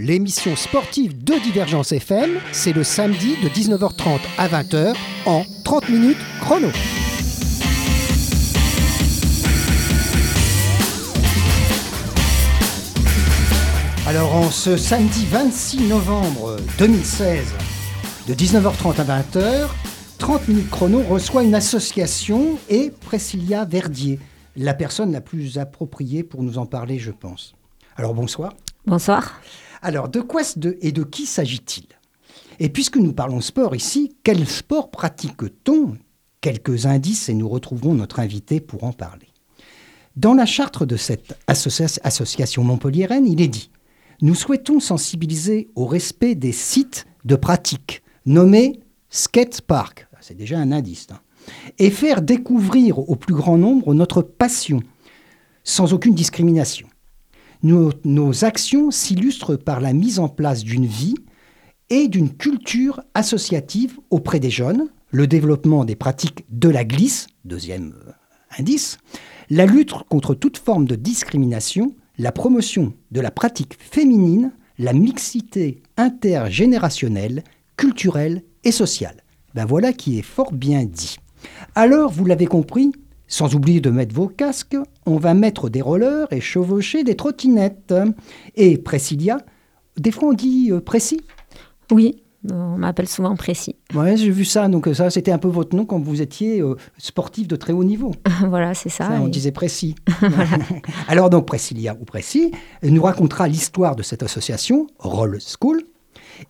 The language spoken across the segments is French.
30 minutes chrono, l'émission sportive de Divergence FM, c'est le samedi de 19h30 à 20h en 30 minutes chrono. Alors en ce samedi 26 novembre 2016, de 19h30 à 20h, 30 minutes chrono reçoit une association et Priscilla Verdier, la personne la plus appropriée pour nous en parler, je pense. Alors bonsoir. Bonsoir. Alors de quoi et de qui s'agit-il? Et puisque nous parlons sport ici, quel sport pratique-t-on? Quelques indices et nous retrouverons notre invité pour en parler. Dans la charte de cette association montpelliéraine, il est dit Nous souhaitons sensibiliser au respect des sites de pratique nommés skate park. C'est déjà un indice. Hein, et faire découvrir au plus grand nombre notre passion, sans aucune discrimination. Nos, actions s'illustrent par la mise en place d'une vie et d'une culture associative auprès des jeunes, le développement des pratiques de la glisse, deuxième euh, indice, la lutte contre toute forme de discrimination, la promotion de la pratique féminine, la mixité intergénérationnelle, culturelle et sociale. Ben voilà qui est fort bien dit. Alors, vous l'avez compris, sans oublier de mettre vos casques, on va mettre des rollers et chevaucher des trottinettes. Et Précilia, des fois on dit euh, précis Oui, on m'appelle souvent Précis. Ouais, j'ai vu ça. Donc ça, c'était un peu votre nom quand vous étiez euh, sportif de très haut niveau. voilà, c'est ça. On disait Précis. Alors donc Précilia ou Précis nous racontera l'histoire de cette association, Roll School,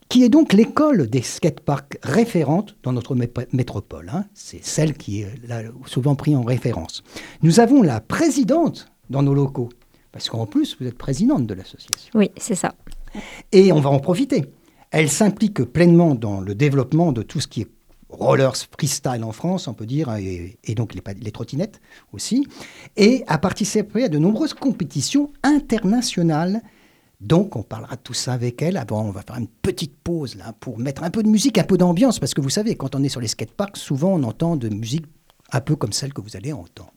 qui est donc l'école des skateparks référentes dans notre métropole. Hein. C'est celle qui est souvent prise en référence. Nous avons la présidente dans nos locaux, parce qu'en plus, vous êtes présidente de l'association. Oui, c'est ça. Et on va en profiter. Elle s'implique pleinement dans le développement de tout ce qui est rollers freestyle en France, on peut dire, et, donc les, les, trottinettes aussi, et a participé à de nombreuses compétitions internationales donc, on parlera de tout ça avec elle. Avant, on va faire une petite pause là pour mettre un peu de musique, un peu d'ambiance, parce que vous savez, quand on est sur les skateparks, souvent on entend de musique un peu comme celle que vous allez entendre.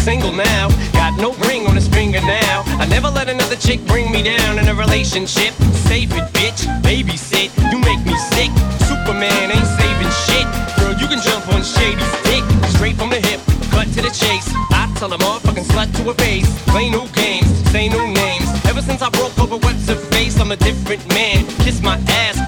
Single now, got no ring on his finger now. I never let another chick bring me down in a relationship. Save it, bitch, babysit. You make me sick. Superman ain't saving shit. Girl, you can jump on Shady's dick. Straight from the hip, cut to the chase. I tell a motherfucking slut to her face. Play new games, say new names. Ever since I broke over what's her face, I'm a different man. Kiss my ass,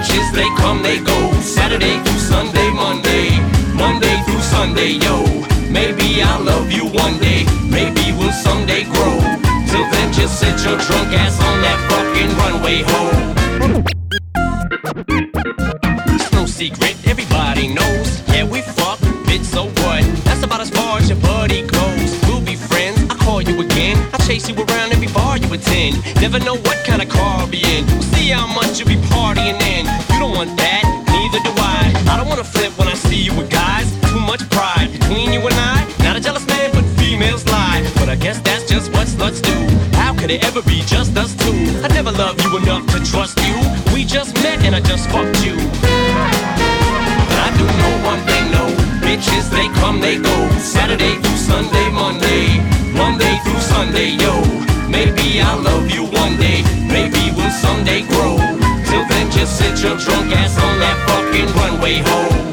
Bitches, they come, they go. Saturday through Sunday, Monday. Monday through Sunday, yo. Maybe I'll love you one day. Maybe we'll someday grow. Till then, just sit your drunk ass on that fucking runway home. It's no secret, everybody knows. Yeah, we fuck, bitch, so what? That's about as far as your buddy goes. We'll be friends, I'll call you again. I'll chase you around every bar you attend. Never know what kind of car I'll be in. We'll see how much want that, neither do I. I don't wanna flip when I see you with guys. Too much pride between you and I. Not a jealous man, but females lie. But I guess that's just what sluts do. How could it ever be just us two? I never loved you enough to trust you. We just met and I just fucked you. But I do know one thing, no. Bitches, they come, they go. Saturday through Sunday, Monday. Monday through Sunday, yo. Maybe I'll love you one day. Maybe we'll someday grow. Till then, just sit your drunk ass on that fucking runway home.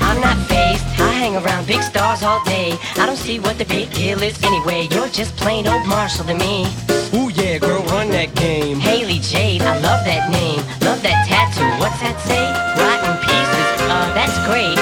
I'm not faced, I hang around big stars all day. I don't see what the big deal is anyway. You're just plain old Marshall to me. Ooh yeah, girl, that game. Haley Jade, I love that name. Love that tattoo. What's that say? Rotten pieces. Uh, that's great.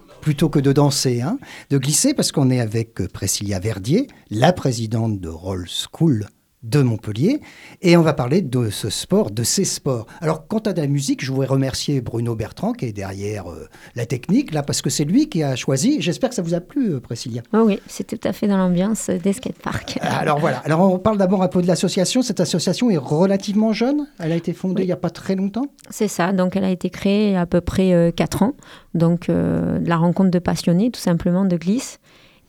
plutôt que de danser. hein. De glisser parce qu'on est avec euh, Priscilla Verdier, la présidente de Roll School de Montpellier, et on va parler de ce sport, de ces sports. Alors, quant à la musique, je voudrais remercier Bruno Bertrand qui est derrière euh, la technique, là, parce que c'est lui qui a choisi. J'espère que ça vous a plu, euh, Priscilla. Oh oui, c'est tout à fait dans l'ambiance des skateparks. Alors voilà, alors on parle d'abord un peu de l'association. Cette association est relativement jeune. Elle a été fondée Oui. il n'y a pas très longtemps. C'est ça, donc elle a été créée il y a à peu près 4 ans, donc euh, de la rencontre de passionnés, tout simplement, de glisse.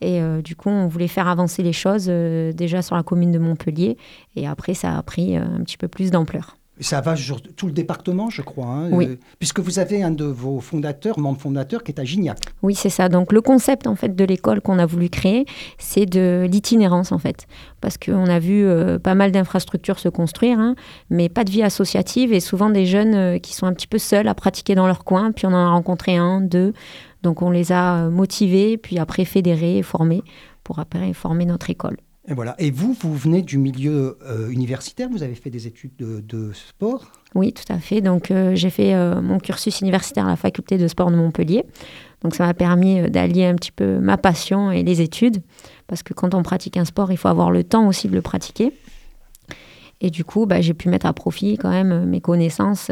Et euh, du coup, on voulait faire avancer les choses euh, déjà sur la commune de Montpellier, et après, ça a pris euh, un petit peu plus d'ampleur. Ça va sur tout le département, je crois. hein, Oui. euh, puisque vous avez un de vos fondateurs, membre fondateur, qui est à Gignac. Oui, c'est ça. Donc le concept en fait de l'école qu'on a voulu créer, c'est de l'itinérance en fait, parce qu'on a vu euh, pas mal d'infrastructures se construire, hein, mais pas de vie associative et souvent des jeunes euh, qui sont un petit peu seuls à pratiquer dans leur coin. Puis on en a rencontré un, deux, donc on les a motivés, puis après fédérés et formés pour après former notre école. Et voilà. Et vous, vous venez du milieu euh, universitaire. Vous avez fait des études de, sport? Oui, tout à fait. Donc, euh, j'ai fait euh, mon cursus universitaire à la faculté de sport de Montpellier. Donc, ça m'a permis d'allier un petit peu ma passion et les études. Parce que quand on pratique un sport, il faut avoir le temps aussi de le pratiquer. Et du coup, bah, j'ai pu mettre à profit quand même mes connaissances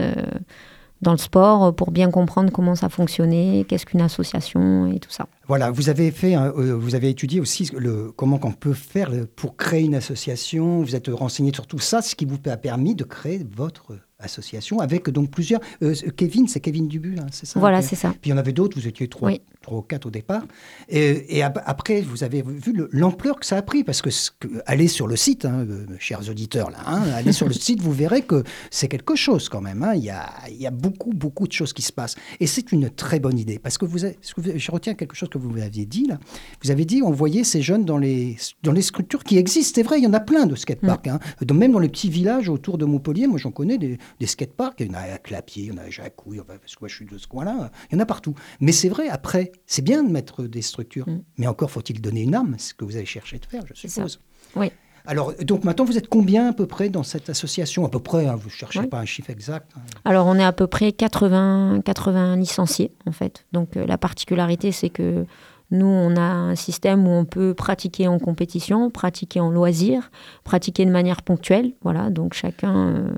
dans le sport euh, pour bien comprendre comment ça fonctionnait, qu'est-ce qu'une association et tout ça. Voilà. Vous avez fait, euh, vous avez étudié aussi le, comment on peut faire pour créer une association. Vous êtes renseigné sur tout ça, ce qui vous a permis de créer votre association avec donc plusieurs. euh, Kevin, c'est Kevin Dubu, hein, c'est ça. Voilà, c'est ça. Puis il y en avait d'autres, vous étiez trois, Oui. Trois ou quatre au départ. Et, et ap- après, vous avez vu le- l'ampleur que ça a pris, parce que, que- allez sur le site, hein, euh, chers auditeurs, là, hein, allez sur le site, vous verrez que c'est quelque chose quand même. hein. Il, y a, il y a beaucoup, beaucoup de choses qui se passent. Et c'est une très bonne idée, parce que vous, avez- je retiens quelque chose que vous aviez dit là. Vous avez dit, on voyait ces jeunes dans les, dans les structures qui existent. C'est vrai, il y en a plein de skateparks. Dans- même dans les petits villages autour de Montpellier, moi j'en connais des, des skateparks. Il y en a à Clapier, il y en a à Jacouille, parce que moi je suis de ce coin-là. Il y en a partout. Mais c'est vrai, après, c'est bien de mettre des structures. Mm. Mais encore faut-il donner une âme, c'est ce que vous avez cherché de faire, je suppose. Oui. Alors, donc maintenant, vous êtes combien à peu près dans cette association? À peu près, hein, vous ne cherchez Oui. pas un chiffre exact. hein. Alors, on est à peu près 80, 80 licenciés, en fait. Donc, euh, la particularité, c'est que nous, on a un système où on peut pratiquer en compétition, pratiquer en loisir, pratiquer de manière ponctuelle. Voilà, donc chacun. euh,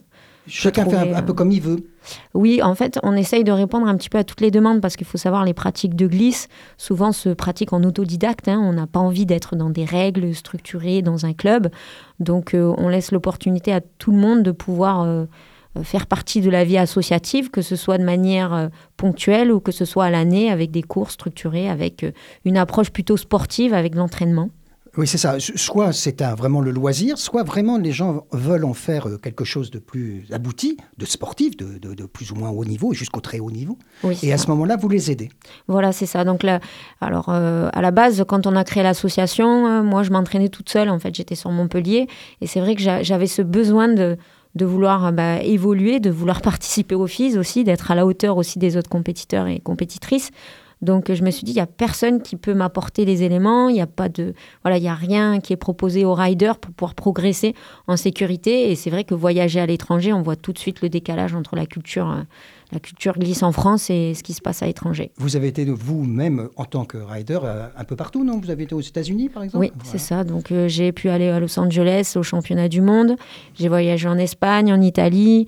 Chacun fait trouver, un, un euh, peu comme il veut. Oui, en fait, on essaye de répondre un petit peu à toutes les demandes parce qu'il faut savoir, les pratiques de glisse souvent se pratiquent en autodidacte. hein. On n'a pas envie d'être dans des règles structurées, dans un club. Donc, euh, on laisse l'opportunité à tout le monde de pouvoir euh, euh, faire partie de la vie associative, que ce soit de manière euh, ponctuelle ou que ce soit à l'année avec des cours structurés, avec euh, une approche plutôt sportive, avec l'entraînement. Oui, c'est ça. Soit c'est un- vraiment le loisir, soit vraiment les gens veulent en faire euh, quelque chose de plus abouti, de sportif, de, de- de plus ou moins haut niveau, jusqu'au très haut niveau. Oui, Et à ça. ce moment-là, vous les aidez. Voilà, c'est ça. Donc là, alors euh, à la base, quand on a créé l'association, euh, moi je m'entraînais toute seule. En fait, j'étais sur Montpellier et c'est vrai que j'a- j'avais ce besoin de de vouloir bah, évoluer, de vouloir participer aux FIS aussi, d'être à la hauteur aussi des autres compétiteurs et compétitrices. Donc je me suis dit, il n'y a personne qui peut m'apporter les éléments, il n'y a pas de, voilà, il y a rien qui est proposé aux riders pour pouvoir progresser en sécurité. Et c'est vrai que voyager à l'étranger, on voit tout de suite le décalage entre la culture, euh, la culture glisse en France et ce qui se passe à l'étranger. Vous avez été vous-même, en tant que rider, euh, un peu partout, non? Vous avez été aux États-Unis, par exemple? Oui, c'est ça. Donc euh, j'ai pu aller à Los Angeles au championnat du monde. J'ai voyagé en Espagne, en Italie,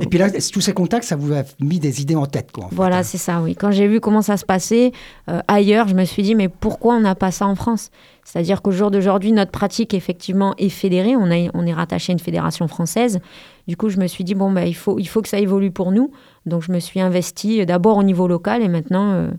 Et puis là, tous ces contacts, ça vous a mis des idées en tête, quoi. en voilà, hein. c'est ça, oui. Quand j'ai vu comment ça se passait euh, ailleurs, je me suis dit, mais pourquoi on n'a pas ça en France? C'est-à-dire qu'au jour d'aujourd'hui, notre pratique, effectivement, est fédérée. On, a, on est rattaché à une fédération française. Du coup, je me suis dit, bon, bah, il, faut, il faut que ça évolue pour nous. Donc, je me suis investie d'abord au niveau local et maintenant euh,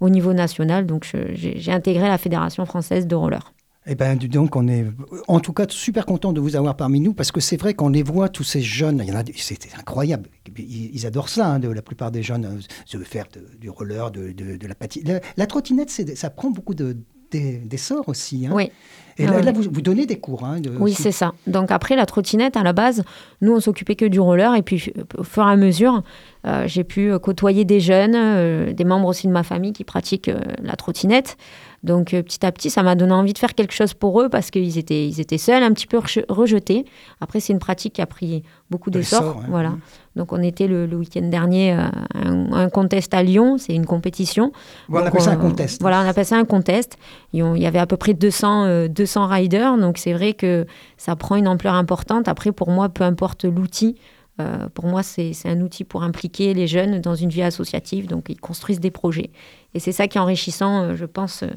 au niveau national. Donc, j'ai intégré la fédération française de roller. Eh bien, donc, on est en tout cas super content de vous avoir parmi nous parce que c'est vrai qu'on les voit, tous ces jeunes, il y en a, c'est incroyable. Ils, adorent ça, hein, de, la plupart des jeunes, euh, se faire du roller, de, de- la patine. La, trottinette, ça prend beaucoup de- des- d'essor aussi. hein. Oui. Et Ah là, ouais. là, vous, vous donnez des cours. hein, de- Oui, c'est ça. Donc après, la trottinette, à la base, nous, on s'occupait que du roller. Et puis, au fur et à mesure, euh, j'ai pu euh, côtoyer des jeunes, euh, des membres aussi de ma famille qui pratiquent euh, la trottinette. Donc petit à petit, ça m'a donné envie de faire quelque chose pour eux parce qu'ils étaient, ils étaient seuls, un petit peu rejetés. Après, c'est une pratique qui a pris beaucoup De d'essor. ouais. Voilà. Mhm. Donc on était le, le week-end dernier à un, un contest à Lyon. C'est une compétition. On appelle ça un euh, contest. Voilà, on appelle ça un contest. Et on- Il y avait à peu près 200, euh, 200 riders, donc c'est vrai que ça prend une ampleur importante. Après, pour moi, peu importe l'outil, euh, pour moi, c'est c'est un outil pour impliquer les jeunes dans une vie associative, donc ils construisent des projets. Et c'est ça qui est enrichissant, euh, je pense, euh,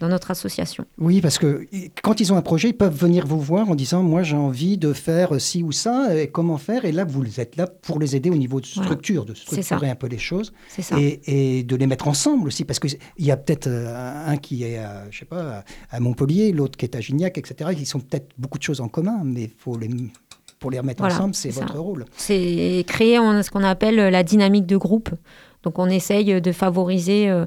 dans notre association. Oui, parce que quand ils ont un projet, ils peuvent venir vous voir en disant Moi, j'ai envie de faire ci ou ça, et comment faire Et là, vous êtes là pour les aider au niveau de Voilà. structure, de structurer un peu les choses C'est ça. et, et de les mettre ensemble aussi. Parce qu'il y a peut-être euh, un qui est à, je sais pas, à Montpellier, l'autre qui est à Gignac, etc. Ils ont peut-être beaucoup de choses en commun, mais faut les, pour les remettre Voilà, ensemble, c'est votre ça. rôle. C'est créer ce qu'on appelle la dynamique de groupe. Donc on essaye de favoriser, euh, euh,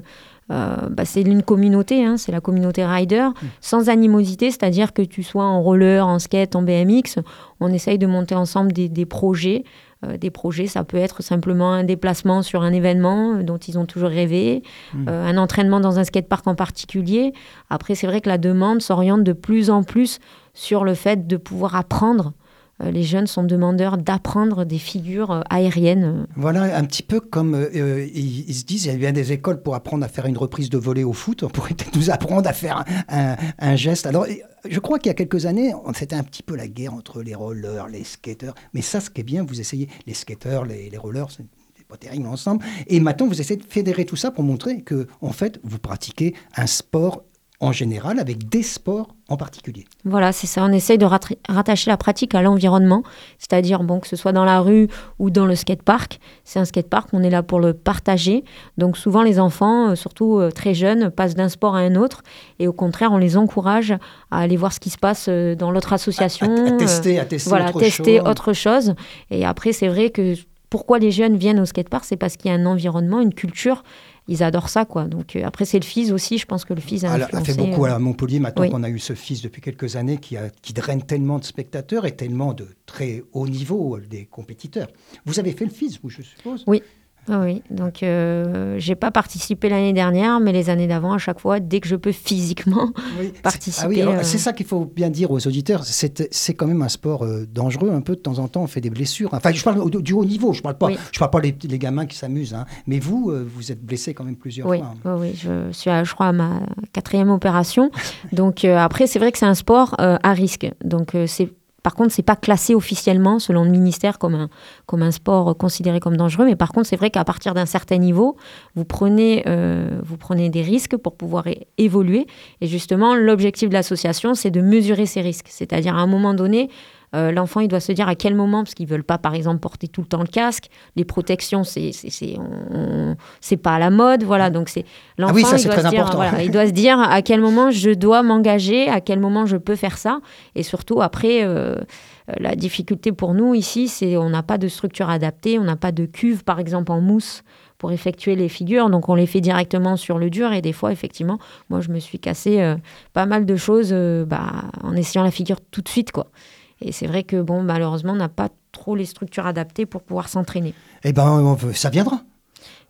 bah, c'est une communauté, hein, c'est la communauté rider, sans animosité, c'est-à-dire que tu sois en roller, en skate, en BMX, on essaye de monter ensemble des, des projets. Euh, des projets, ça peut être simplement un déplacement sur un événement euh, dont ils ont toujours rêvé, euh, un entraînement dans un skatepark en particulier. Après, c'est vrai que la demande s'oriente de plus en plus sur le fait de pouvoir apprendre. Euh, les jeunes sont demandeurs d'apprendre des figures euh, aériennes. Voilà, un petit peu comme euh, ils, se disent, il y a bien des écoles pour apprendre à faire une reprise de volée au foot. On pourrait peut-être nous apprendre à faire un, geste. Alors, je crois qu'il y a quelques années, c'était un petit peu la guerre entre les rollers, les skateurs. Mais ça, ce qui est bien, vous essayez, les skateurs, les, les rollers, c'est pas terrible ensemble. Et maintenant, vous essayez de fédérer tout ça pour montrer que, en fait, vous pratiquez un sport en général avec des sports en particulier. Voilà, c'est ça. On essaye de rattacher la pratique à l'environnement, c'est-à-dire bon, que ce soit dans la rue ou dans le skatepark. C'est un skatepark, on est là pour le partager. Donc souvent, les enfants, euh, surtout euh, très jeunes, passent d'un sport à un autre. Et au contraire, on les encourage à aller voir ce qui se passe euh, dans l'autre association. À, à tester, à tester voilà, autre tester chose. autre chose. Et après, c'est vrai que pourquoi les jeunes viennent au skatepark, c'est parce qu'il y a un environnement, une culture. Ils adorent ça, quoi. Donc euh, après, c'est le FIS aussi. Je pense que le FIS a Elle a influencé. fait beaucoup euh, à Montpellier, maintenant oui. qu'on a eu ce fils depuis quelques années qui, a, qui draine tellement de spectateurs et tellement de très haut niveau euh, des compétiteurs. Vous avez fait le fils, vous, je suppose? Oui. Ah oui, donc euh, j'ai pas participé l'année dernière, mais les années d'avant, à chaque fois, dès que je peux physiquement. Oui. Participer, Ah oui, euh, c'est ça qu'il faut bien dire aux auditeurs. C'est quand même un sport euh, dangereux, un peu de temps en temps, on fait des blessures. Enfin, je parle du haut niveau, je parle pas, Oui. je parle pas les, les gamins qui s'amusent, hein. mais vous, euh, vous êtes blessé quand même plusieurs Oui, fois. oui, oui, je suis, à, je crois, à ma quatrième opération. Donc après, c'est vrai que c'est un sport à risque. Donc c'est par contre, c'est pas classé officiellement selon le ministère comme un, comme un sport considéré comme dangereux. Mais par contre, c'est vrai qu'à partir d'un certain niveau, vous prenez, euh, vous prenez des risques pour pouvoir évoluer. Et justement, l'objectif de l'association, c'est de mesurer ces risques. C'est-à-dire, à un moment donné, euh, l'enfant, il doit se dire à quel moment, parce qu'ils veulent pas, par exemple, porter tout le temps le casque. Les protections, c'est, c'est, pas à la mode, voilà. Donc c'est l'enfant, Ah oui, il doit se dire, important. voilà, il doit se dire à quel moment je dois m'engager, à quel moment je peux faire ça, et surtout après. euh, la difficulté pour nous ici, c'est on n'a pas de structure adaptée, on n'a pas de cuve, par exemple, en mousse pour effectuer les figures. Donc, on les fait directement sur le dur. Et des fois, effectivement, moi, je me suis cassé euh, pas mal de choses euh, bah, en essayant la figure tout de suite, quoi. Et c'est vrai que, bon, malheureusement, on n'a pas trop les structures adaptées pour pouvoir s'entraîner. Eh veut- ça viendra.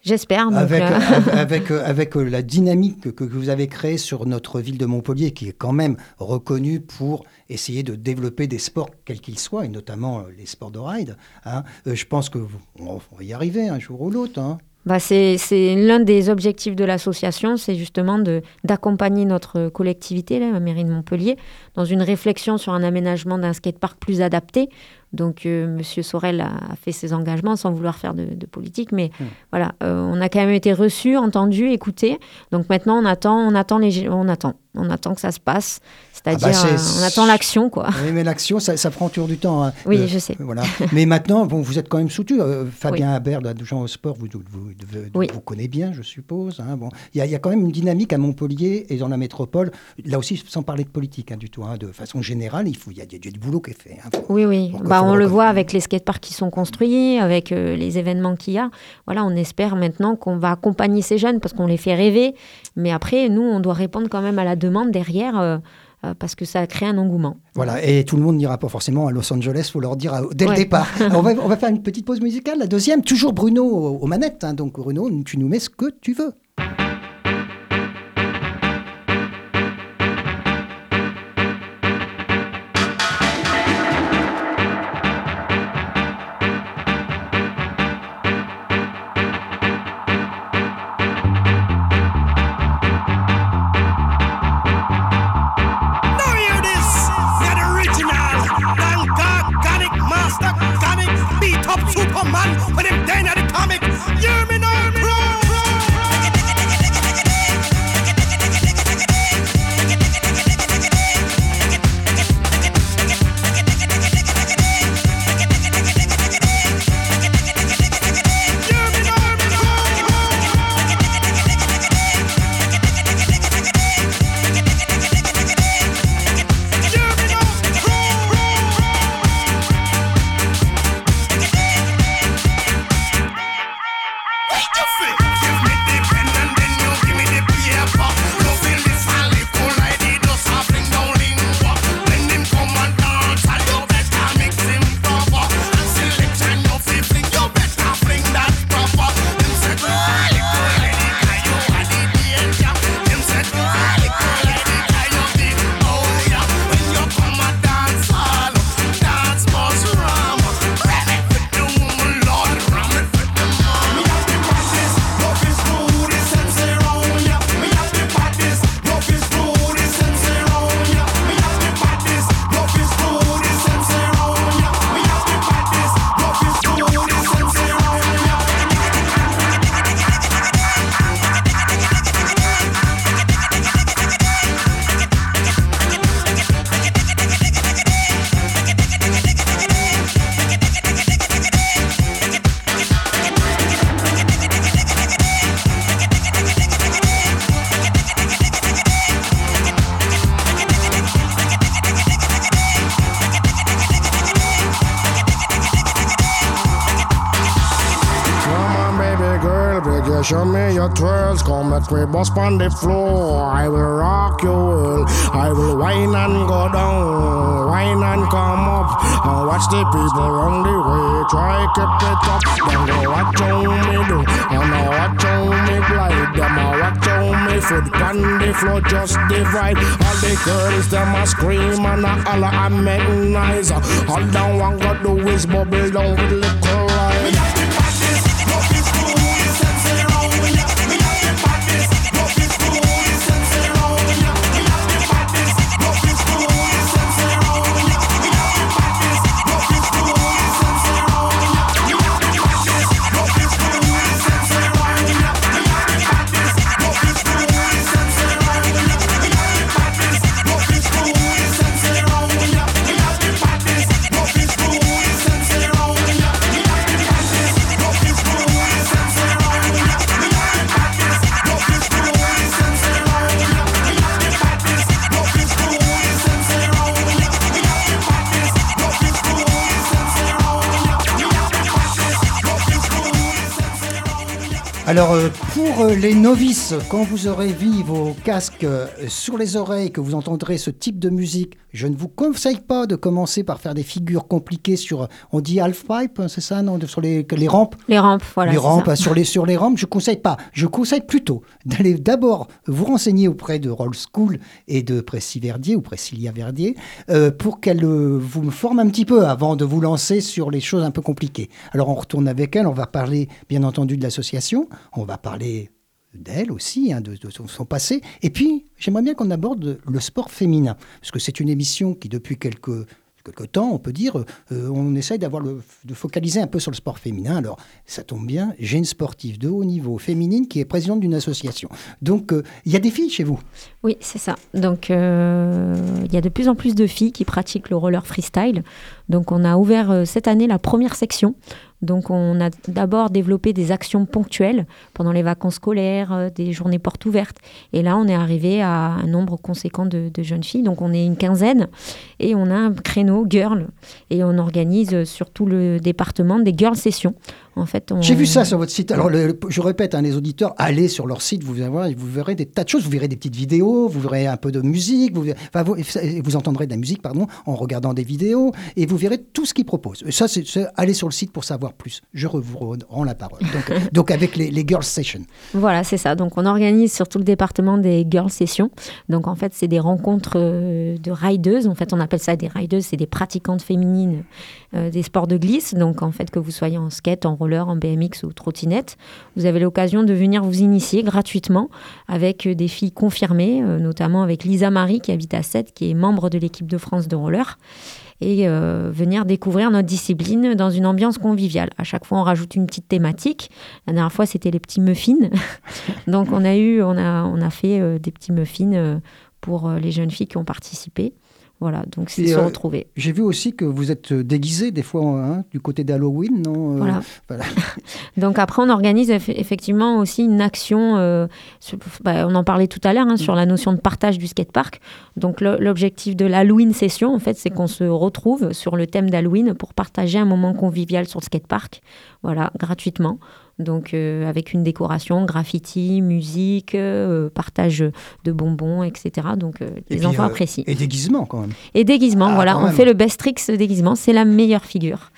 J'espère. avec, euh, avec, euh, avec la dynamique que, vous avez créée sur notre ville de Montpellier, qui est quand même reconnue pour essayer de développer des sports quels qu'ils soient, et notamment euh, les sports de ride. hein. Je pense que vous- on va y arriver un jour ou l'autre. hein bah c'est l'un des objectifs de l'association, c'est justement d'accompagner notre collectivité, la mairie de Montpellier, dans une réflexion sur un aménagement d'un skatepark plus adapté. Donc, euh, Monsieur Sorel a, fait ses engagements sans vouloir faire de, politique, mais mmh. voilà, euh, on a quand même été reçus, entendus, écoutés. Donc maintenant, on attend, on attend on attend, on attend que ça se passe. C'est-à-dire, ah bah, euh, on attend l'action, quoi. Mais l'action, ça, prend toujours du temps. Hein. Oui, euh, je sais. Voilà. mais maintenant, bon, vous êtes quand même soutenu. Euh, Fabien Haber, de Jean au Sport, vous, vous, vous, oui. connaissez bien, je suppose. Hein, bon, il y, y, a quand même une dynamique à Montpellier et dans la métropole. Là aussi, sans parler de politique hein, du tout, de façon générale, il faut, y, a, y a du boulot qui est fait. Oui, oui. Bah, on le voit avec les skateparks qui sont construits, avec les événements qu'il y a. Voilà, on espère maintenant qu'on va accompagner ces jeunes parce qu'on les fait rêver. Mais après, nous, on doit répondre quand même à la demande derrière. Euh, parce que ça a créé un engouement. Voilà, et tout le monde n'ira pas forcément à Los Angeles, il faut leur dire euh, dès le départ. on, va, on, va, faire une petite pause musicale, la deuxième, toujours Bruno aux manettes, hein. donc Bruno, tu nous mets ce que tu veux. bust on the floor. I will rock your world. I will whine and go down, whine and come up. I watch the people on the way try keep it up. Them go watch how me do, and I watch how me glide. Them I watch how me foot on the floor just divide. All the girls them a scream and I holler and make noise. All them want to do is bubble down with liquor. Alors euh, pour euh, les novices, quand vous aurez mis vos casques euh, sur les oreilles, que vous entendrez ce type de musique, Je ne vous conseille pas de commencer par faire des figures compliquées sur, on dit half pipe, hein, c'est ça, non, sur les, les rampes? Les rampes, voilà. les rampes, ça. sur les, sur les rampes, je conseille pas. Je conseille plutôt d'aller d'abord vous renseigner auprès de Roll School et de Précy Verdier ou Précilia Verdier euh, pour qu'elle euh, vous me forme un petit peu avant de vous lancer sur les choses un peu compliquées. Alors on retourne avec elle, on va parler bien entendu de l'association, on va parler d'elle aussi, hein, de, son, passé. Et puis, j'aimerais bien qu'on aborde le sport féminin, parce que c'est une émission qui, depuis quelques, quelques temps, on peut dire, euh, on essaye d'avoir de focaliser un peu sur le sport féminin. Alors, ça tombe bien, j'ai une sportive de haut niveau féminine qui est présidente d'une association. Donc, euh, il y a des filles chez vous. Oui, c'est ça. Donc, euh, il y a de plus en plus de filles qui pratiquent le roller freestyle. Donc, on a ouvert cette année la première section. Donc, on a d'abord développé des actions ponctuelles pendant les vacances scolaires, euh, des journées portes ouvertes. Et là, on est arrivé à un nombre conséquent de, jeunes filles. Donc, on est une quinzaine et on a un créneau girl. Et on organise euh, sur tout le département des girl sessions. En fait, on... J'ai vu ça sur votre site. Alors, le- je répète, hein, les auditeurs, allez sur leur site, vous, verrez des tas de choses. Vous verrez des petites vidéos, vous verrez un peu de musique, vous, verrez- enfin, vous, vous entendrez de la musique, pardon, en regardant des vidéos, et vous verrez tout ce qu'ils proposent. Ça, c'est allez sur le site pour savoir plus. Je vous rends la parole. Donc, donc avec les, les Girls Sessions. Voilà, c'est ça. Donc, on organise sur tout le département des girl sessions. Donc, en fait, c'est des rencontres euh, de rideuses. En fait, on appelle ça des rideuses, c'est des pratiquantes féminines euh, des sports de glisse. Donc, en fait, que vous soyez en skate, en roller, en BMX ou trottinette, vous avez l'occasion de venir vous initier gratuitement avec euh, des filles confirmées, euh, notamment avec Lisa Marie qui habite à Sète, qui est membre de l'équipe de France de roller et euh, venir découvrir notre discipline dans une ambiance conviviale. À chaque fois, on rajoute une petite thématique. La dernière fois, c'était les petits muffins. Donc, on a eu, on a, on a fait des petits muffins pour les jeunes filles qui ont participé. Voilà, donc c'est Et, se euh, retrouver. J'ai vu aussi que vous êtes déguisés des fois hein, du côté d'Halloween, non Euh, Voilà. voilà. Donc après, on organise eff- effectivement aussi une action, euh, sur- bah, on en parlait tout à l'heure, hein, sur la notion de partage du skatepark. Donc l'objectif de l'Halloween session, en fait, c'est qu'on se retrouve sur le thème d'Halloween pour partager un moment convivial sur le skatepark, voilà, gratuitement. Donc euh, avec une décoration, graffiti, musique, euh, partage de bonbons, etc. Donc euh, Et les puis, enfants euh, apprécient. Et déguisement quand même. Et déguisement, Ah, voilà, on même. fait le best tricks déguisement, c'est la meilleure figure.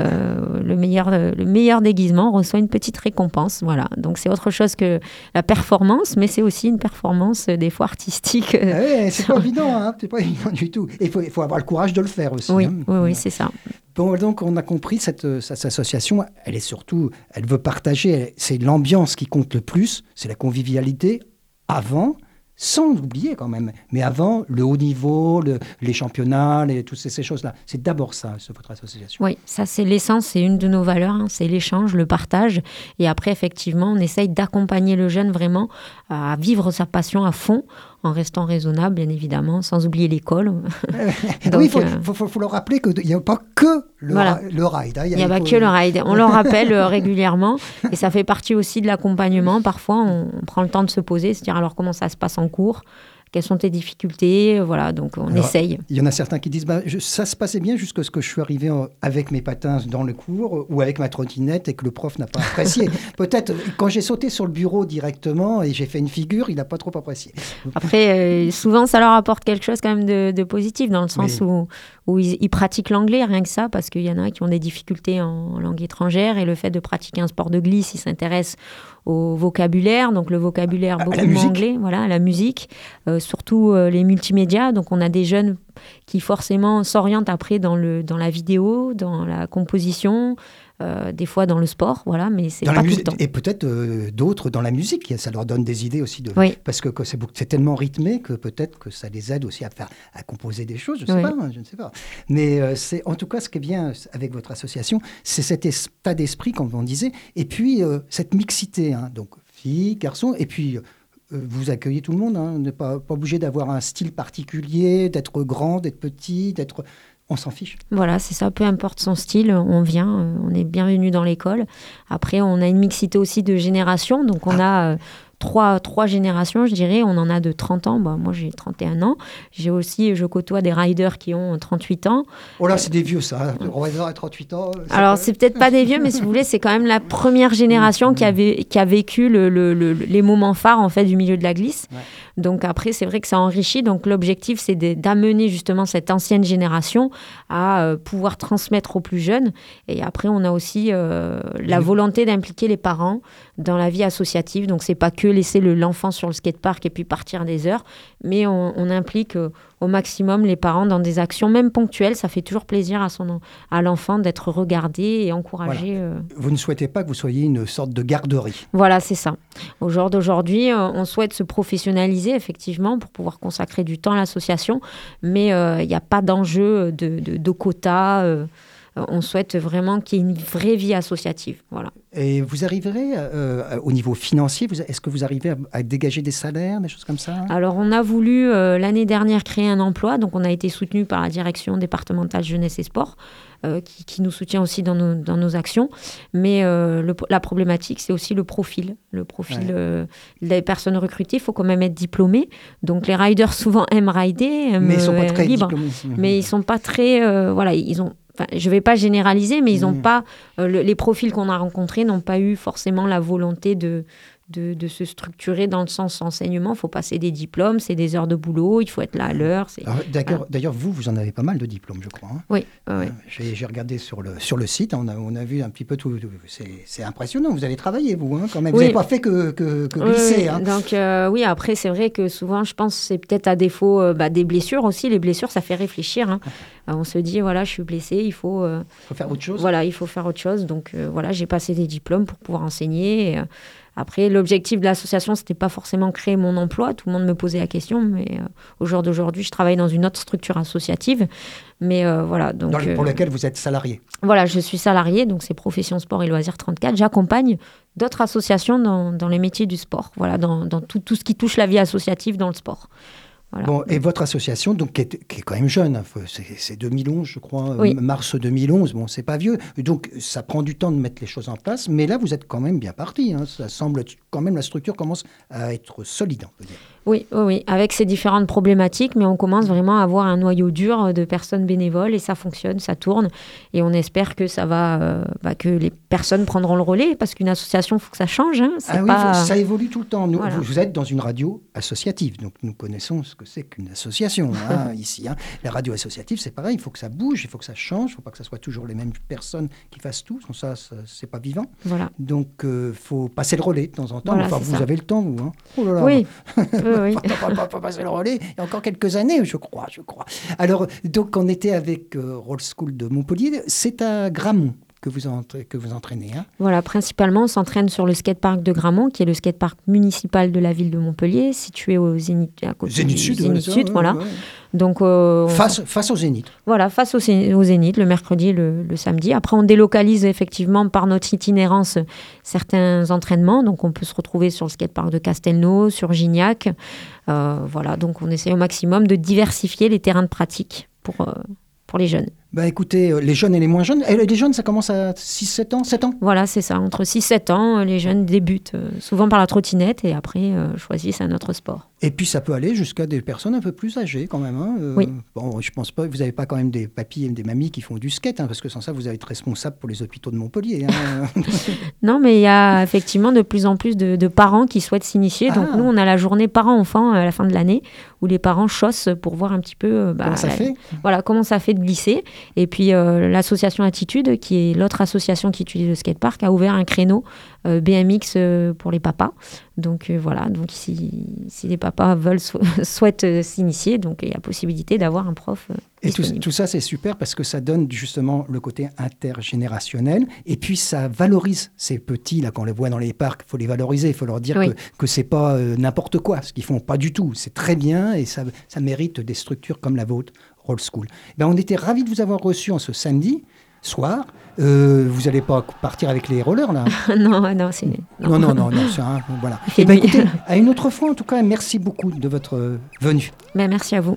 Euh, le, meilleur, euh, le meilleur déguisement reçoit une petite récompense, voilà. Donc c'est autre chose que la performance, mais c'est aussi une performance euh, des fois artistique. euh, Ah ouais, c'est pas évident, hein, c'est pas évident du tout. Et il faut, avoir le courage de le faire aussi. oui, hein. oui, oui, c'est ça. Bon, donc on a compris, cette, cette association, elle est surtout, elle veut partager, c'est l'ambiance qui compte le plus, c'est la convivialité avant, sans oublier quand même, mais avant le haut niveau, le- les championnats, les, toutes ces, choses-là. C'est d'abord ça, votre association. Oui, ça c'est l'essence, c'est une de nos valeurs, hein, c'est l'échange, le partage. Et après, effectivement, on essaye d'accompagner le jeune vraiment à vivre sa passion à fond, en restant raisonnable, bien évidemment, sans oublier l'école. oui, il faut, euh, faut- faut- faut leur rappeler qu'il n'y a pas que le, Voilà. ra- le ride. hein. Il n'y a pas que le ride. On leur rappelle euh, régulièrement et ça fait partie aussi de l'accompagnement. Parfois, on, on prend le temps de se poser, se dire alors comment ça se passe en cours, quelles sont tes difficultés, voilà. Donc on Alors, essaye. Il y en a certains qui disent bah, je- ça se passait bien jusqu'à ce que je suis arrivé avec mes patins dans le cours euh, ou avec ma trottinette et que le prof n'a pas apprécié. Peut-être quand j'ai sauté sur le bureau directement et j'ai fait une figure, il n'a pas trop apprécié. Après, euh, souvent, ça leur apporte quelque chose quand même de, de positif dans le sens où, où ils, ils pratiquent l'anglais, rien que ça, parce qu'il y en a qui ont des difficultés en langue étrangère et le fait de pratiquer un sport de glisse, ils s'intéressent au vocabulaire, donc le vocabulaire beaucoup anglais, voilà, à la musique, euh, surtout euh, les multimédias. Donc on a des jeunes qui forcément s'orientent après dans, le, dans la vidéo, dans la composition, euh, des fois dans le sport, voilà, mais c'est pas tout le temps. et peut-être euh, d'autres dans la musique, ça leur donne des idées aussi de Oui. parce que, que c'est tellement rythmé que peut-être que ça les aide aussi à faire à composer des choses, je sais Oui. pas, hein, je ne sais pas. Mais euh, c'est en tout cas ce qui est bien avec votre association, c'est cet état d'esprit comme on disait et puis cette mixité hein, donc filles, garçons et puis vous accueillez tout le monde, hein, n'est pas, pas obligé d'avoir un style particulier, d'être grand, d'être petit, d'être. On s'en fiche. Voilà, c'est ça, peu importe son style, on vient, on est bienvenu dans l'école. Après, on a une mixité aussi de générations, donc on a euh, trois, trois générations, je dirais. On en a de 30 ans, bah, moi j'ai 31 ans. J'ai aussi, je côtoie des riders qui ont 38 ans. Oh là, c'est des vieux ça. On va dire à 38 ans. Alors, c'est peut-être pas des vieux, mais si vous voulez, c'est quand même la première génération qui a, qui a vécu le- le- le- les moments phares en fait du milieu de la glisse. Ouais. Donc après, c'est vrai que ça enrichit. Donc l'objectif, c'est d'amener justement cette ancienne génération à euh, pouvoir transmettre aux plus jeunes. Et après, on a aussi euh, la volonté d'impliquer les parents dans la vie associative. Donc c'est pas que laisser le- l'enfant sur le skatepark et puis partir des heures, mais on, on implique euh, au maximum les parents dans des actions, même ponctuelles. Ça fait toujours plaisir à, son, à l'enfant d'être regardé et encouragé. euh, Vous ne souhaitez pas que vous soyez une sorte de garderie. voilà, c'est ça. Au jour d'aujourd'hui, euh, on souhaite se professionnaliser, effectivement, pour pouvoir consacrer du temps à l'association, mais euh, il n'y a pas d'enjeu de, de, de quotas. Euh, euh, on souhaite vraiment qu'il y ait une vraie vie associative. Voilà. Et vous arriverez, euh, au niveau financier, est-ce que vous arrivez à, à dégager des salaires, des choses comme ça? Alors, on a voulu euh, l'année dernière créer un emploi, donc on a été soutenu par la direction départementale jeunesse et sport, euh, qui, qui nous soutient aussi dans nos, dans nos actions. Mais euh, le- la problématique, c'est aussi le profil. Le profil Ouais. euh, des personnes recrutées, il faut quand même être diplômé. Donc, les riders souvent aiment rider, aiment Mais ils sont pas euh, très libre. diplômés. Mais ils sont pas très. euh, voilà, ils ont. Enfin, je ne vais pas généraliser, mais ils n'ont Mhm. pas. euh, le- les profils qu'on a rencontrés n'ont pas eu forcément la volonté de, de, de se structurer dans le sens enseignement. Il faut passer des diplômes, c'est des heures de boulot, il faut être là à l'heure. D'ailleurs, vous, vous en avez pas mal de diplômes, je crois. hein. Oui, ouais. Euh, J'ai j'ai regardé sur le, sur le site, on a, on a vu un petit peu tout. tout- c'est c'est impressionnant, vous avez travaillé, vous, hein, quand même. Vous Oui. n'avez pas fait que, que, que Oui, oui. hein. Donc euh, oui, après c'est vrai que souvent je pense c'est peut-être à défaut euh, bah, des blessures aussi. Les blessures, ça fait réfléchir. on se dit voilà, je suis blessé, il faut faut faire autre chose. voilà, il faut faire autre chose. Donc voilà, j'ai passé des diplômes pour pouvoir enseigner. Et, après, l'objectif de l'association, c'était pas forcément créer mon emploi. Tout le monde me posait la question, mais euh, au jour d'aujourd'hui, je travaille dans une autre structure associative. Mais euh, voilà, donc Dans pour euh, lequel vous êtes salarié. voilà, je suis salariée, donc c'est Profession Sport et Loisirs 34. J'accompagne d'autres associations dans, dans les métiers du sport, voilà, dans, dans tout, tout ce qui touche la vie associative dans le sport. Voilà. Bon, et votre association, donc, qui est, qui est quand même jeune, hein, c'est c'est 2011, je crois, euh, Oui. mars 2011, bon, c'est pas vieux. Donc, ça prend du temps de mettre les choses en place, mais là, vous êtes quand même bien parti. hein. Ça semble quand même, la structure commence à être solide, on peut dire. Oui, oui, oui, avec ces différentes problématiques, mais on commence vraiment à avoir un noyau dur de personnes bénévoles et ça fonctionne, ça tourne. Et on espère que ça va, euh, bah, que les personnes prendront le relais parce qu'une association, il faut que ça change. Hein, Ah oui, faut- ça évolue tout le temps. Nous, Voilà. vous, êtes dans une radio associative, donc nous connaissons ce que c'est qu'une association hein, ici. hein. La radio associative, c'est pareil, il faut que ça bouge, il faut que ça change, il ne faut pas que ce soit toujours les mêmes personnes qui fassent tout, sinon ça, ça c'est pas vivant. Voilà. Donc, il faut passer le relais de temps en temps. Voilà, enfin, vous ça. avez le temps, vous. Oh là là, Oui, oui, oui. Passer le relais. Il y a encore quelques années, je crois, je crois. Alors, donc, on était avec euh, Roll School de Montpellier. C'est à Gramont que vous, entra- que vous entraînez. Hein. Voilà, principalement, on s'entraîne sur le skatepark de Gramont, qui est le skatepark municipal de la ville de Montpellier, situé au Zénith, à côté Zénith Sud, Zénith Sud, ouais, voilà. ouais. Donc, euh, on Face, face au Zénith. Voilà, face au, Zé- au Zénith, le mercredi et le, le samedi. Après, on délocalise effectivement par notre itinérance certains entraînements. Donc, on peut se retrouver sur le skatepark de Castelnau, sur Gignac. Euh, voilà, donc on essaie au maximum de diversifier les terrains de pratique pour, euh, pour les jeunes. Bah écoutez, euh, les jeunes et les moins jeunes, et les jeunes, ça commence à 6-7 ans, 7 ans? Voilà, c'est ça. Entre 6-7 ans, euh, les jeunes débutent euh, souvent par la trottinette et après euh, choisissent un autre sport. Et puis ça peut aller jusqu'à des personnes un peu plus âgées quand même. hein. Euh, Oui. Bon, je pense pas, vous n'avez pas quand même des papis et des mamies qui font du skate, hein, parce que sans ça, vous allez être responsable pour les hôpitaux de Montpellier. hein. Non, mais il y a effectivement de plus en plus de, de parents qui souhaitent s'initier. Donc Ah. nous, on a la journée parents-enfants à la fin de l'année où les parents chossent pour voir un petit peu bah, Comment ça la- fait? voilà, comment ça fait de glisser. Et puis euh, l'association Attitude, qui est l'autre association qui utilise le skatepark, a ouvert un créneau euh, BMX euh, pour les papas. Donc voilà, donc si, si les papas veulent sou- souhaitent s'initier, donc il y a possibilité d'avoir un prof. Et tout, ça, c'est super parce que ça donne justement le côté intergénérationnel. Et puis, ça valorise ces petits, là, quand on les voit dans les parcs. Il faut les valoriser. Il faut leur dire Oui. que, que c'est pas euh, n'importe quoi, ce qu'ils font. Pas du tout. C'est très bien et ça, ça mérite des structures comme la vôtre, School. Ben, on était ravis de vous avoir reçu en ce samedi soir. Euh, vous n'allez pas partir avec les rollers, là non, non, c'est. Non, non, non, non. c'est un- voilà. Eh ben, écoutez, à une autre fois, en tout cas, merci beaucoup de votre euh, venue. Ben, merci à vous.